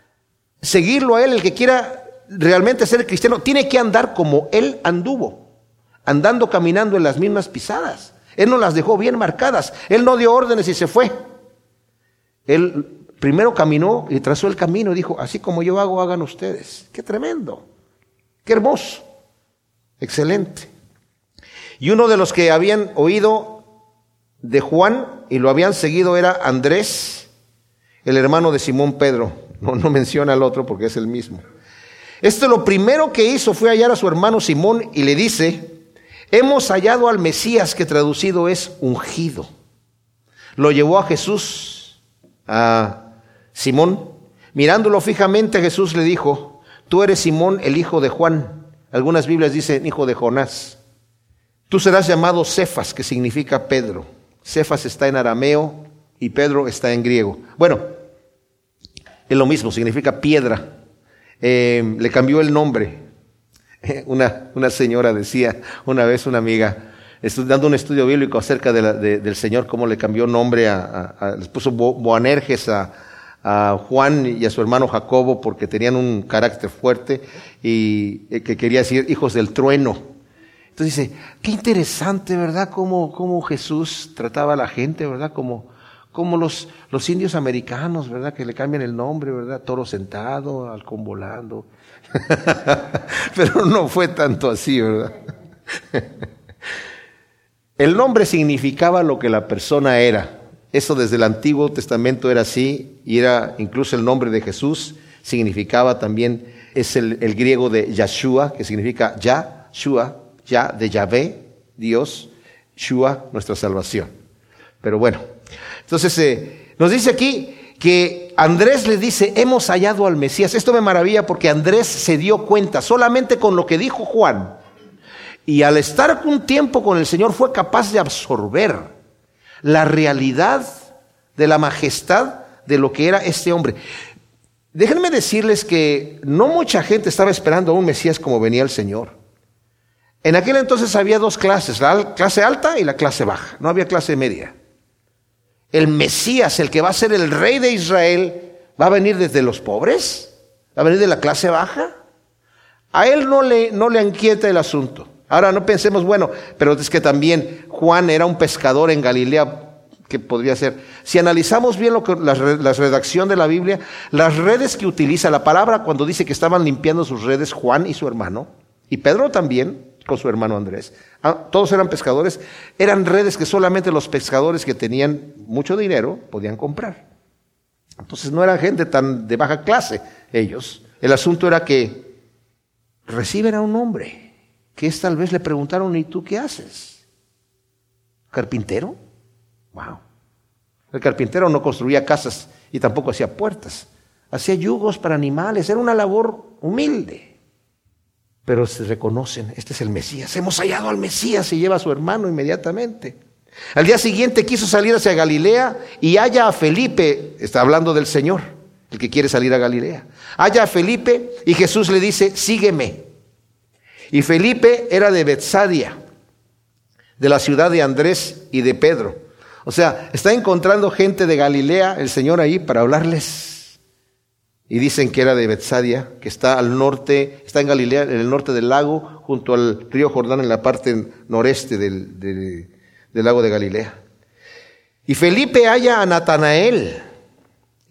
seguirlo a Él, el que quiera realmente ser cristiano, tiene que andar como Él anduvo, andando, caminando en las mismas pisadas. Él no las dejó bien marcadas, Él no dio órdenes y se fue. Él primero caminó y trazó el camino y dijo, así como yo hago, hagan ustedes. Qué tremendo, qué hermoso, excelente. Y uno de los que habían oído de Juan y lo habían seguido era Andrés, el hermano de Simón Pedro. No, no menciona al otro porque es el mismo. Esto lo primero que hizo fue hallar a su hermano Simón y le dice, hemos hallado al Mesías que traducido es ungido. Lo llevó a Jesús, a Simón. Mirándolo fijamente, Jesús le dijo, tú eres Simón, el hijo de Juan. Algunas Biblias dicen hijo de Jonás. Tú serás llamado Cefas, que significa Pedro. Cefas está en arameo y Pedro está en griego. Bueno, es lo mismo, significa piedra. Eh, le cambió el nombre. Una, una, señora decía, una vez una amiga, dando un estudio bíblico acerca del Señor, cómo le cambió nombre a, a, puso Boanerges a, a, Juan y a su hermano Jacobo porque tenían un carácter fuerte y eh, que quería decir hijos del trueno. Entonces dice, qué interesante, ¿verdad? Cómo, cómo Jesús trataba a la gente, ¿verdad? Como, como los, los indios americanos, ¿verdad? Que le cambian el nombre, ¿verdad? Toro sentado, halcón volando. Pero no fue tanto así, ¿verdad? el nombre significaba lo que la persona era. Eso desde el Antiguo Testamento era así, y era incluso el nombre de Jesús, significaba también, es el, griego de Yahshua, que significa Ya, Shua, Ya de Yahvé, Dios, Shua, nuestra salvación. Pero bueno, entonces, eh, nos dice aquí que Andrés le dice, hemos hallado al Mesías. Esto me maravilla porque Andrés se dio cuenta solamente con lo que dijo Juan. Y al estar un tiempo con el Señor fue capaz de absorber la realidad de la majestad de lo que era este hombre. Déjenme decirles que no mucha gente estaba esperando a un Mesías como venía el Señor. En aquel entonces había dos clases, la clase alta y la clase baja, no había clase media el Mesías, el que va a ser el rey de Israel, va a venir desde los pobres, va a venir de la clase baja. A él no le, no le inquieta el asunto. Ahora no pensemos, bueno, pero es que también Juan era un pescador en Galilea, que podría ser. Si analizamos bien lo que, la, la, redacción de la Biblia, las redes que utiliza la palabra cuando dice que estaban limpiando sus redes Juan y su hermano, y Pedro también, con su hermano Andrés. Ah, todos eran pescadores. Eran redes que solamente los pescadores que tenían mucho dinero podían comprar. Entonces no eran gente tan de baja clase ellos. El asunto era que reciben a un hombre que es tal vez le preguntaron, ¿y tú qué haces? ¿Carpintero? Wow. El carpintero no construía casas y tampoco hacía puertas. Hacía yugos para animales. Era una labor humilde pero se reconocen, este es el Mesías. Hemos hallado al Mesías y lleva a su hermano inmediatamente. Al día siguiente quiso salir hacia Galilea y halla a Felipe, está hablando del Señor, el que quiere salir a Galilea. Halla a Felipe y Jesús le dice, sígueme. Y Felipe era de Betsadia, de la ciudad de Andrés y de Pedro. O sea, está encontrando gente de Galilea, el Señor ahí, para hablarles y dicen que era de Betsadia, que está al norte, está en Galilea, en el norte del lago, junto al río Jordán, en la parte noreste del, del, del lago de Galilea. Y Felipe halla a Natanael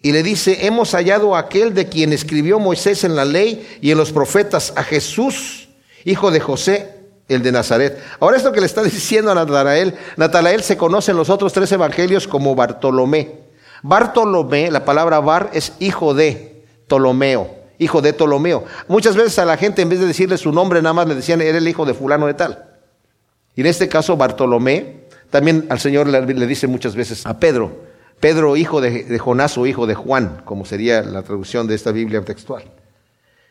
y le dice, hemos hallado a aquel de quien escribió Moisés en la ley y en los profetas, a Jesús, hijo de José. el de Nazaret. Ahora esto que le está diciendo a Natanael, Natanael se conoce en los otros tres evangelios como Bartolomé. Bartolomé, la palabra bar es hijo de Ptolomeo, hijo de Ptolomeo. Muchas veces a la gente en vez de decirle su nombre nada más le decían, era el hijo de fulano de tal. Y en este caso Bartolomé, también al Señor le, dice muchas veces a Pedro, Pedro hijo de, de Jonás o hijo de Juan, como sería la traducción de esta Biblia textual.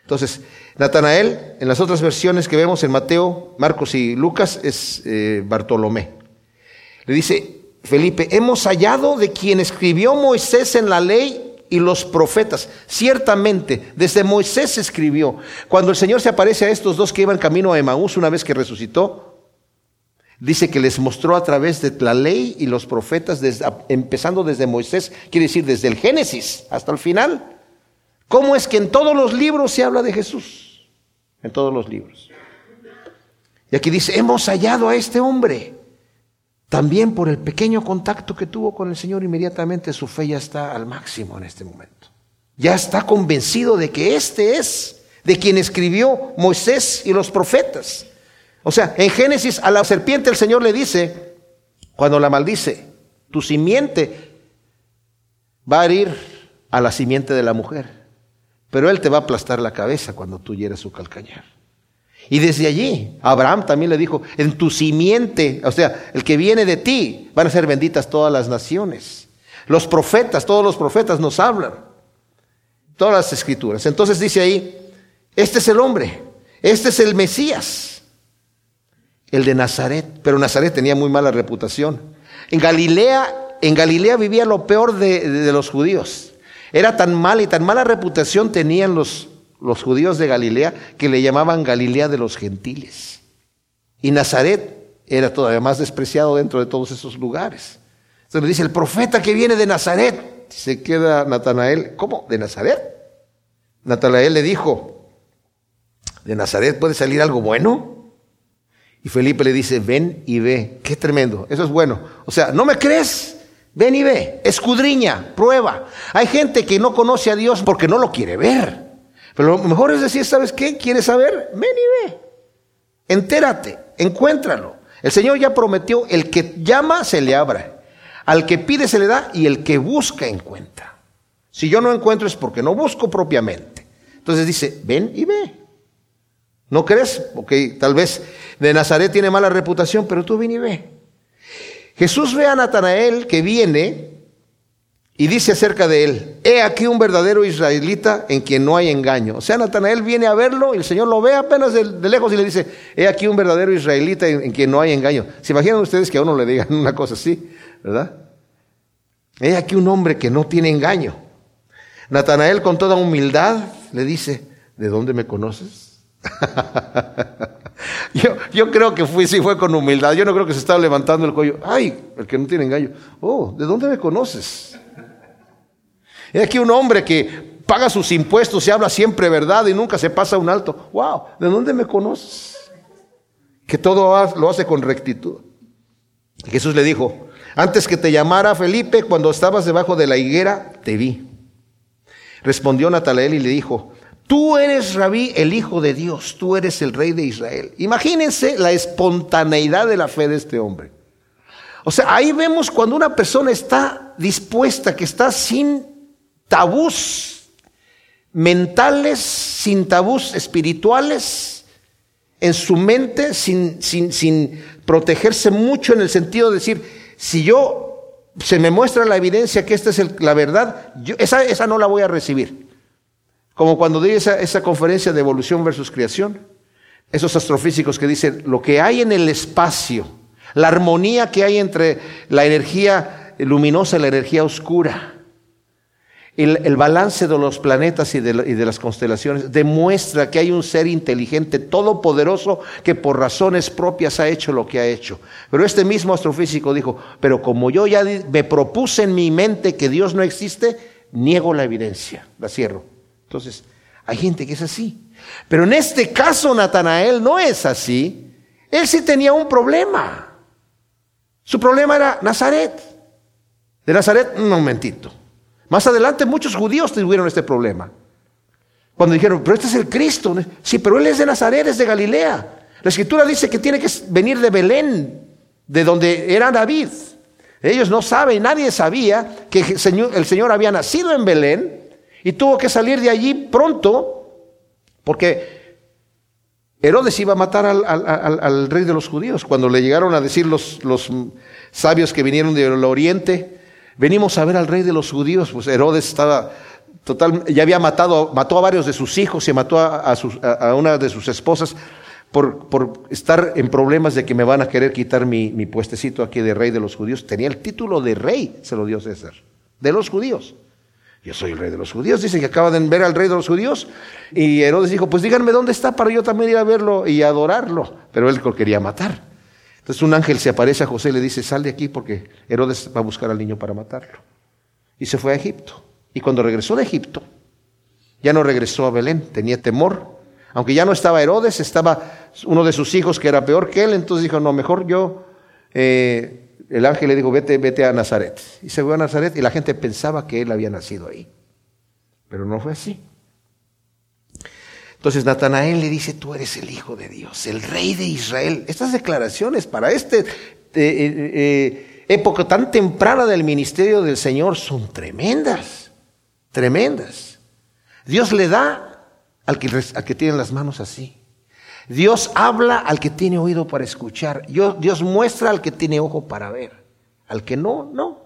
Entonces, Natanael, en las otras versiones que vemos en Mateo, Marcos y Lucas, es eh, Bartolomé. Le dice Felipe, hemos hallado de quien escribió Moisés en la ley y los profetas. Ciertamente, desde Moisés escribió. Cuando el Señor se aparece a estos dos que iban camino a Emaús una vez que resucitó, dice que les mostró a través de la ley y los profetas, empezando desde Moisés, quiere decir desde el Génesis hasta el final. ¿Cómo es que en todos los libros se habla de Jesús? En todos los libros. Y aquí dice, hemos hallado a este hombre. También por el pequeño contacto que tuvo con el Señor, inmediatamente su fe ya está al máximo en este momento. Ya está convencido de que este es de quien escribió Moisés y los profetas. O sea, en Génesis a la serpiente el Señor le dice, cuando la maldice, tu simiente va a herir a la simiente de la mujer pero él te va a aplastar la cabeza cuando tú hieres su calcañar. Y desde allí, Abraham también le dijo, en tu simiente, o sea, el que viene de ti, van a ser benditas todas las naciones. Los profetas, todos los profetas nos hablan. Todas las escrituras. Entonces dice ahí, este es el hombre, este es el Mesías, el de Nazaret. Pero Nazaret tenía muy mala reputación. En Galilea, en Galilea vivía lo peor de, de los judíos. Era tan mala y tan mala reputación tenían los, los judíos de Galilea que le llamaban Galilea de los gentiles. Y Nazaret era todavía más despreciado dentro de todos esos lugares. Entonces le dice, el profeta que viene de Nazaret. Se queda Natanael, ¿cómo? ¿De Nazaret? Natanael le dijo, ¿de Nazaret puede salir algo bueno? Y Felipe le dice, ven y ve. Qué tremendo, eso es bueno. O sea, ¿no me crees? Ven y ve, escudriña, prueba. Hay gente que no conoce a Dios porque no lo quiere ver. Pero lo mejor es decir, ¿sabes qué? ¿Quieres saber? Ven y ve. Entérate, encuéntralo. El Señor ya prometió, el que llama se le abra. Al que pide se le da y el que busca encuentra. Si yo no encuentro es porque no busco propiamente. Entonces dice, ven y ve. ¿No crees? Ok, tal vez de Nazaret tiene mala reputación, pero tú ven y ve. Jesús ve a Natanael que viene y dice acerca de él, he aquí un verdadero israelita en quien no hay engaño. O sea, Natanael viene a verlo y el Señor lo ve apenas de, lejos y le dice, he aquí un verdadero israelita en, quien no hay engaño. ¿Se imaginan ustedes que a uno le digan una cosa así? ¿Verdad? He aquí un hombre que no tiene engaño. Natanael con toda humildad le dice, ¿de dónde me conoces? Yo, creo que fui, sí fue con humildad. Yo no creo que se estaba levantando el cuello. Ay, el que no tiene engaño. Oh, ¿de dónde me conoces? Es aquí un hombre que paga sus impuestos y habla siempre verdad y nunca se pasa un alto. Wow, ¿de dónde me conoces? Que todo lo hace con rectitud. Jesús le dijo, antes que te llamara Felipe, cuando estabas debajo de la higuera, te vi. Respondió Natanael y le dijo, Tú eres rabí, el Hijo de Dios, tú eres el Rey de Israel. Imagínense la espontaneidad de la fe de este hombre. O sea, ahí vemos cuando una persona está dispuesta, que está sin tabús mentales, sin tabús espirituales, en su mente, sin, sin, sin protegerse mucho en el sentido de decir, si yo se me muestra la evidencia que esta es la verdad, esa, esa no la voy a recibir. Como cuando di esa, esa conferencia de evolución versus creación, esos astrofísicos que dicen lo que hay en el espacio, la armonía que hay entre la energía luminosa y la energía oscura, el, balance de los planetas y de, y de, las constelaciones demuestra que hay un ser inteligente, todopoderoso, que por razones propias ha hecho lo que ha hecho. Pero este mismo astrofísico dijo, pero como yo ya me propuse en mi mente que Dios no existe, niego la evidencia, la cierro. Entonces, hay gente que es así. Pero en este caso Natanael no es así. Él sí tenía un problema. Su problema era Nazaret. De Nazaret, un momentito. Más adelante muchos judíos tuvieron este problema. Cuando dijeron, pero este es el Cristo. Sí, pero él es de Nazaret, es de Galilea. La escritura dice que tiene que venir de Belén, de donde era David. Ellos no saben, nadie sabía que el Señor, había nacido en Belén y tuvo que salir de allí pronto porque Herodes iba a matar al, rey de los judíos. Cuando le llegaron a decir los, sabios que vinieron del oriente, venimos a ver al rey de los judíos, pues Herodes estaba total, ya había matado, mató a varios de sus hijos y mató a, a una de sus esposas por, estar en problemas de que me van a querer quitar mi, puestecito aquí de rey de los judíos. Tenía el título de rey, se lo dio César, de los judíos. Yo soy el rey de los judíos. Dicen que acaban de ver al rey de los judíos. Y Herodes dijo, pues díganme dónde está para yo también ir a verlo y adorarlo. Pero él lo quería matar. Entonces un ángel se aparece a José y le dice, sal de aquí porque Herodes va a buscar al niño para matarlo. Y se fue a Egipto. Y cuando regresó de Egipto, ya no regresó a Belén, tenía temor aunque ya no estaba Herodes, estaba uno de sus hijos que era peor que él, entonces dijo, no, mejor yo, eh, el ángel le dijo, vete, vete a Nazaret. Y se fue a Nazaret y la gente pensaba que él había nacido ahí. Pero no fue así. Entonces Natanael le dice, tú eres el Hijo de Dios, el Rey de Israel. Estas declaraciones para esta eh, eh, época tan temprana del ministerio del Señor son tremendas, tremendas. Dios le da al que, que tiene las manos así. Dios habla al que tiene oído para escuchar. Dios, muestra al que tiene ojo para ver. Al que no, no.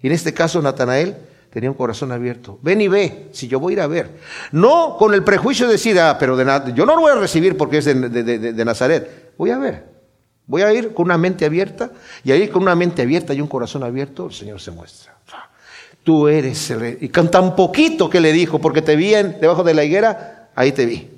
Y en este caso Natanael tenía un corazón abierto. Ven y ve, si yo voy a ir a ver. No con el prejuicio de decir, ah, pero de yo no lo voy a recibir porque es de, de, Nazaret. Voy a ver. Voy a ir con una mente abierta y ahí con una mente abierta y un corazón abierto el Señor se muestra. Tú eres el rey. Y con tan poquito que le dijo, porque te vi debajo de la higuera, ahí te vi.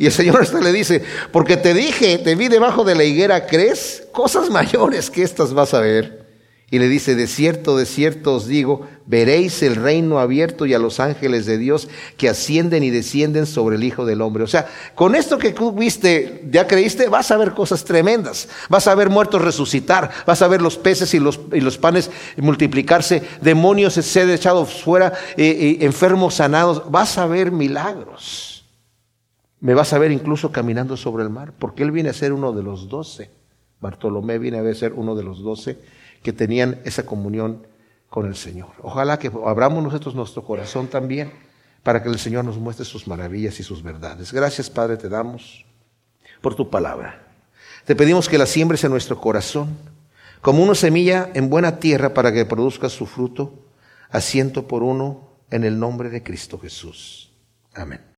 Y el Señor hasta le dice, porque te dije, te vi debajo de la higuera, ¿crees? Cosas mayores que estas vas a ver. Y le dice, de cierto, de cierto os digo, veréis el reino abierto y a los ángeles de Dios que ascienden y descienden sobre el Hijo del Hombre. O sea, con esto que tú viste, ya creíste, vas a ver cosas tremendas. Vas a ver muertos resucitar, vas a ver los peces y los, panes multiplicarse, demonios ser echados fuera, eh, eh, enfermos sanados. Vas a ver milagros. Me vas a ver incluso caminando sobre el mar, porque Él viene a ser uno de los doce. Bartolomé viene a ser uno de los doce que tenían esa comunión con el Señor. Ojalá que abramos nosotros nuestro corazón también para que el Señor nos muestre sus maravillas y sus verdades. Gracias, Padre, te damos por tu palabra. Te pedimos que la siembres en nuestro corazón como una semilla en buena tierra para que produzca su fruto, asiento por uno en el nombre de Cristo Jesús. Amén.